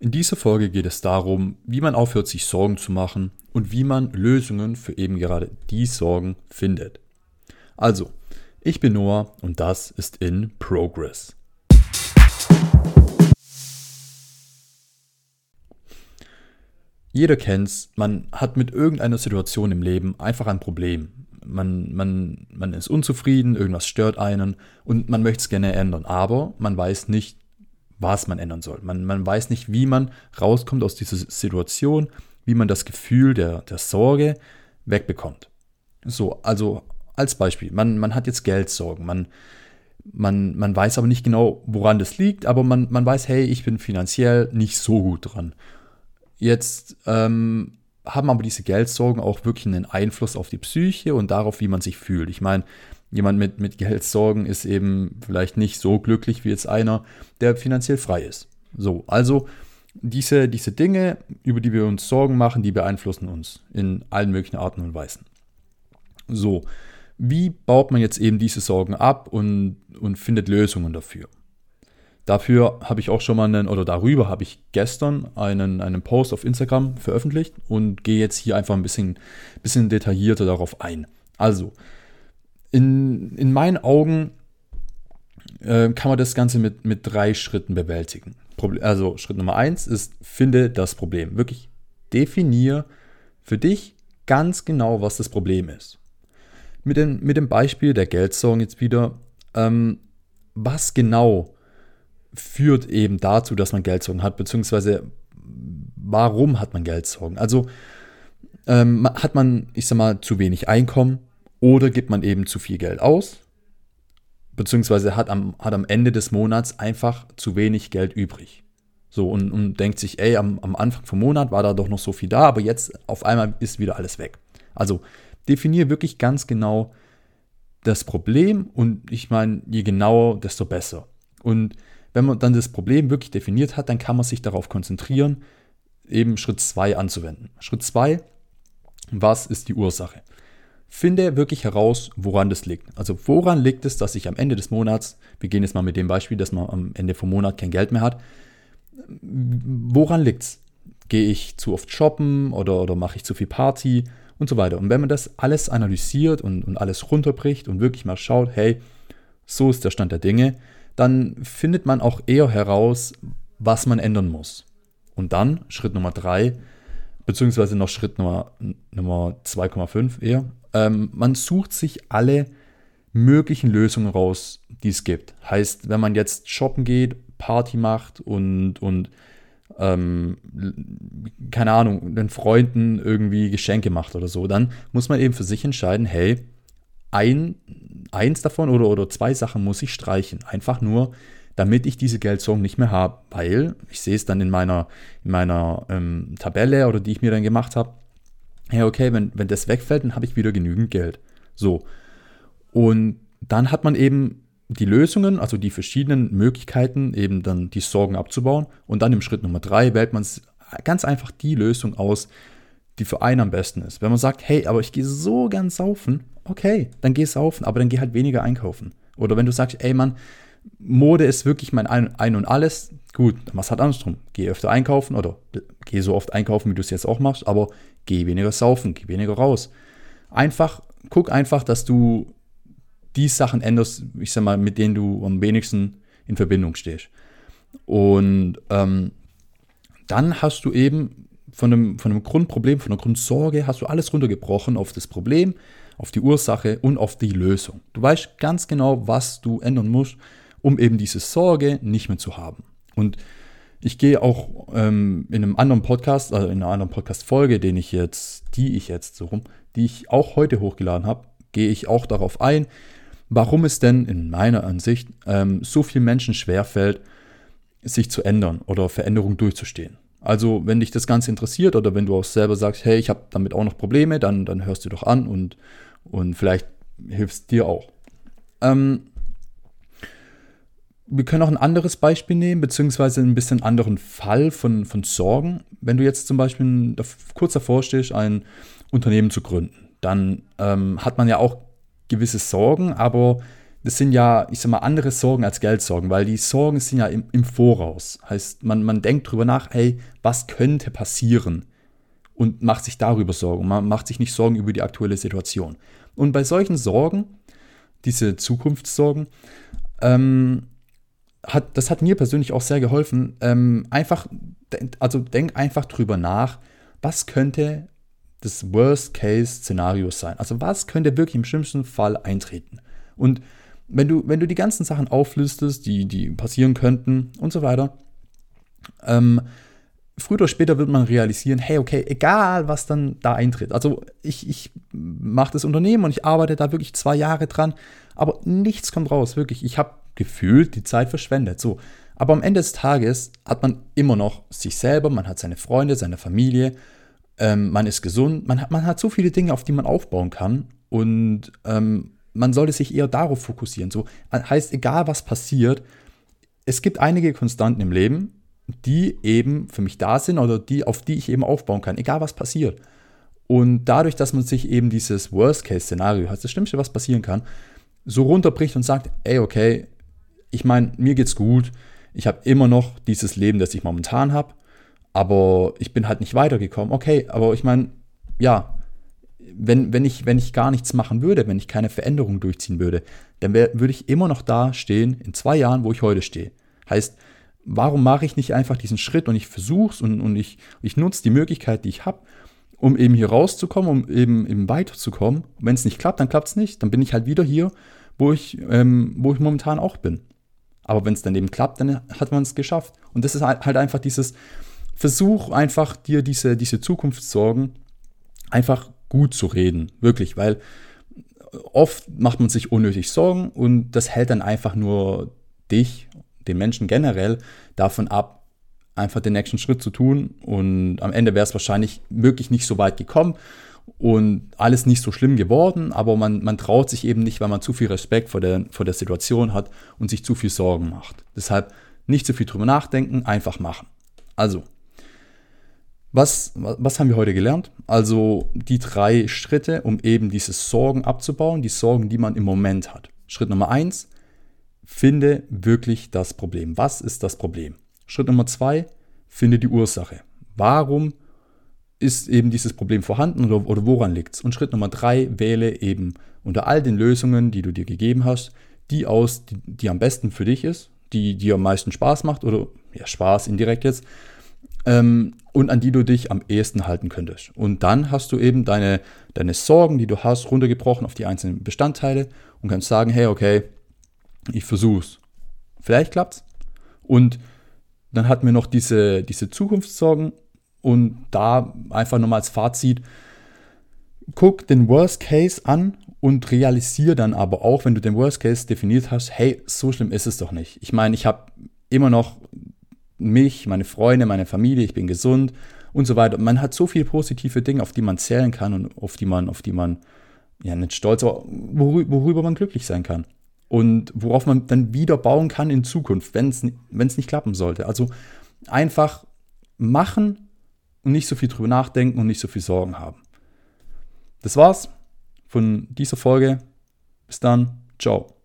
In dieser Folge geht es darum, wie man aufhört, sich Sorgen zu machen und wie man Lösungen für eben gerade die Sorgen findet. Also, ich bin Noah und das ist in Progress. Jeder kennt's, man hat mit irgendeiner Situation im Leben einfach ein Problem. Man, man, man ist unzufrieden, irgendwas stört einen und man möchte es gerne ändern, aber man weiß nicht, was man ändern soll. Man, man weiß nicht, wie man rauskommt aus dieser Situation, wie man das Gefühl der, der Sorge wegbekommt. So, also als Beispiel, man, man hat jetzt Geldsorgen, man, man, man weiß aber nicht genau, woran das liegt, aber man, man weiß, hey, ich bin finanziell nicht so gut dran. Jetzt ähm, haben aber diese Geldsorgen auch wirklich einen Einfluss auf die Psyche und darauf, wie man sich fühlt. Ich meine, jemand mit, mit Geldsorgen ist eben vielleicht nicht so glücklich wie jetzt einer, der finanziell frei ist. So, also diese, diese Dinge, über die wir uns Sorgen machen, die beeinflussen uns in allen möglichen Arten und Weisen. So, wie baut man jetzt eben diese Sorgen ab und, und findet Lösungen dafür? Dafür habe ich auch schon mal einen, oder darüber habe ich gestern einen, einen Post auf Instagram veröffentlicht und gehe jetzt hier einfach ein bisschen, bisschen detaillierter darauf ein. Also, in, in meinen Augen äh, kann man das Ganze mit, mit drei Schritten bewältigen. Proble also Schritt Nummer eins ist, finde das Problem. Wirklich definier für dich ganz genau, was das Problem ist. Mit, den, mit dem Beispiel der Geldsorgen jetzt wieder, ähm, was genau führt eben dazu, dass man Geldsorgen hat, beziehungsweise warum hat man Geldsorgen? Also ähm, hat man, ich sag mal, zu wenig Einkommen, oder gibt man eben zu viel Geld aus, beziehungsweise hat am, hat am Ende des Monats einfach zu wenig Geld übrig. So und, und denkt sich, ey, am, am Anfang vom Monat war da doch noch so viel da, aber jetzt auf einmal ist wieder alles weg. Also definiere wirklich ganz genau das Problem und ich meine, je genauer, desto besser. Und wenn man dann das Problem wirklich definiert hat, dann kann man sich darauf konzentrieren, eben Schritt 2 anzuwenden. Schritt 2, was ist die Ursache? Finde wirklich heraus, woran das liegt. Also woran liegt es, dass ich am Ende des Monats, wir gehen jetzt mal mit dem Beispiel, dass man am Ende vom Monat kein Geld mehr hat, woran liegt es? Gehe ich zu oft shoppen oder, oder mache ich zu viel Party und so weiter. Und wenn man das alles analysiert und, und alles runterbricht und wirklich mal schaut, hey, so ist der Stand der Dinge, dann findet man auch eher heraus, was man ändern muss. Und dann Schritt Nummer drei, beziehungsweise noch Schritt Nummer, Nummer 2,5 eher, ähm, man sucht sich alle möglichen Lösungen raus, die es gibt. Heißt, wenn man jetzt shoppen geht, Party macht und, und ähm, keine Ahnung, den Freunden irgendwie Geschenke macht oder so, dann muss man eben für sich entscheiden, hey, ein, eins davon oder, oder zwei Sachen muss ich streichen. Einfach nur, damit ich diese Geldsorgen nicht mehr habe. Weil, ich sehe es dann in meiner, in meiner ähm, Tabelle oder die ich mir dann gemacht habe, ja, okay, wenn, wenn das wegfällt, dann habe ich wieder genügend Geld. So. Und dann hat man eben die Lösungen, also die verschiedenen Möglichkeiten, eben dann die Sorgen abzubauen. Und dann im Schritt Nummer drei wählt man ganz einfach die Lösung aus, die für einen am besten ist. Wenn man sagt, hey, aber ich gehe so gern saufen, okay, dann geh saufen, aber dann geh halt weniger einkaufen. Oder wenn du sagst, ey Mann, Mode ist wirklich mein Ein, und Alles, gut, machst halt andersrum. Geh öfter einkaufen oder geh so oft einkaufen, wie du es jetzt auch machst, aber geh weniger saufen, geh weniger raus. Einfach, guck einfach, dass du die Sachen änderst, ich sag mal, mit denen du am wenigsten in Verbindung stehst. Und ähm, dann hast du eben von einem, von einem Grundproblem, von einer Grundsorge, hast du alles runtergebrochen auf das Problem, auf die Ursache und auf die Lösung. Du weißt ganz genau, was du ändern musst, um eben diese Sorge nicht mehr zu haben. Und ich gehe auch ähm, in einem anderen Podcast, also in einer anderen Podcast-Folge, den ich jetzt, die ich jetzt so rum, die ich auch heute hochgeladen habe, gehe ich auch darauf ein, warum es denn in meiner Ansicht ähm, so vielen Menschen schwerfällt, sich zu ändern oder Veränderungen durchzustehen. Also, wenn dich das Ganze interessiert oder wenn du auch selber sagst, hey, ich habe damit auch noch Probleme, dann, dann hörst du doch an und, und vielleicht hilfst dir auch. Ähm, wir können auch ein anderes Beispiel nehmen, beziehungsweise ein bisschen anderen Fall von, von Sorgen. Wenn du jetzt zum Beispiel kurz davor stehst, ein Unternehmen zu gründen, dann ähm, hat man ja auch gewisse Sorgen, aber das sind ja, ich sag mal, andere Sorgen als Geldsorgen, weil die Sorgen sind ja im, im Voraus. Heißt, man, man denkt drüber nach, hey, was könnte passieren? Und macht sich darüber Sorgen. Man macht sich nicht Sorgen über die aktuelle Situation. Und bei solchen Sorgen, diese Zukunftssorgen, ähm, hat, das hat mir persönlich auch sehr geholfen. Ähm, einfach, also denk einfach drüber nach, was könnte das Worst-Case-Szenario sein? Also was könnte wirklich im schlimmsten Fall eintreten? Und wenn du, wenn du die ganzen Sachen auflistest, die, die passieren könnten und so weiter, ähm, früher oder später wird man realisieren, hey, okay, egal was dann da eintritt. Also ich, ich mache das Unternehmen und ich arbeite da wirklich zwei Jahre dran, aber nichts kommt raus, wirklich. Ich habe gefühlt die Zeit verschwendet. So. Aber am Ende des Tages hat man immer noch sich selber, man hat seine Freunde, seine Familie, ähm, man ist gesund, man hat, man hat so viele Dinge, auf die man aufbauen kann. Und ähm, man sollte sich eher darauf fokussieren. So heißt, egal was passiert, es gibt einige Konstanten im Leben, die eben für mich da sind oder die, auf die ich eben aufbauen kann, egal was passiert. Und dadurch, dass man sich eben dieses Worst-Case-Szenario, heißt das Schlimmste, was passieren kann, so runterbricht und sagt, ey, okay, ich meine, mir geht's gut, ich habe immer noch dieses Leben, das ich momentan habe, aber ich bin halt nicht weitergekommen. Okay, aber ich meine, ja, wenn, wenn, ich, wenn ich gar nichts machen würde, wenn ich keine Veränderung durchziehen würde, dann wär, würde ich immer noch da stehen in zwei Jahren, wo ich heute stehe. Heißt, warum mache ich nicht einfach diesen Schritt und ich versuche es und, und ich, ich nutze die Möglichkeit, die ich habe, um eben hier rauszukommen, um eben, eben weiterzukommen. Wenn es nicht klappt, dann klappt es nicht. Dann bin ich halt wieder hier, wo ich, ähm, wo ich momentan auch bin. Aber wenn es dann eben klappt, dann hat man es geschafft. Und das ist halt, halt einfach dieses Versuch, einfach dir diese, diese Zukunftssorgen einfach gut zu reden. Wirklich, weil oft macht man sich unnötig Sorgen und das hält dann einfach nur dich, den Menschen generell, davon ab, einfach den nächsten Schritt zu tun. Und am Ende wäre es wahrscheinlich wirklich nicht so weit gekommen und alles nicht so schlimm geworden, aber man, man traut sich eben nicht, weil man zu viel Respekt vor der, vor der Situation hat und sich zu viel Sorgen macht. Deshalb nicht zu viel drüber nachdenken, einfach machen. Also, was, was haben wir heute gelernt? Also die drei Schritte, um eben diese Sorgen abzubauen, die Sorgen, die man im Moment hat. Schritt Nummer eins, finde wirklich das Problem. Was ist das Problem? Schritt Nummer zwei, finde die Ursache. Warum ist eben dieses Problem vorhanden oder, oder woran liegt es? Und Schritt Nummer drei, wähle eben unter all den Lösungen, die du dir gegeben hast, die aus, die, die am besten für dich ist, die dir am meisten Spaß macht oder ja, Spaß indirekt jetzt ähm, und an die du dich am ehesten halten könntest. Und dann hast du eben deine, deine Sorgen, die du hast, runtergebrochen auf die einzelnen Bestandteile und kannst sagen, hey, okay, ich versuch's. Vielleicht klappt's. Und dann hatten wir noch diese, diese Zukunftssorgen und da einfach nochmal als Fazit, guck den Worst Case an und realisiere dann aber auch, wenn du den Worst Case definiert hast, hey, so schlimm ist es doch nicht. Ich meine, ich habe immer noch mich, meine Freunde, meine Familie, ich bin gesund und so weiter. Man hat so viele positive Dinge, auf die man zählen kann und auf die man, auf die man, ja, nicht stolz, aber worüber man glücklich sein kann. Und worauf man dann wieder bauen kann in Zukunft, wenn es nicht klappen sollte. Also einfach machen und nicht so viel drüber nachdenken und nicht so viel Sorgen haben. Das war's von dieser Folge. Bis dann. Ciao.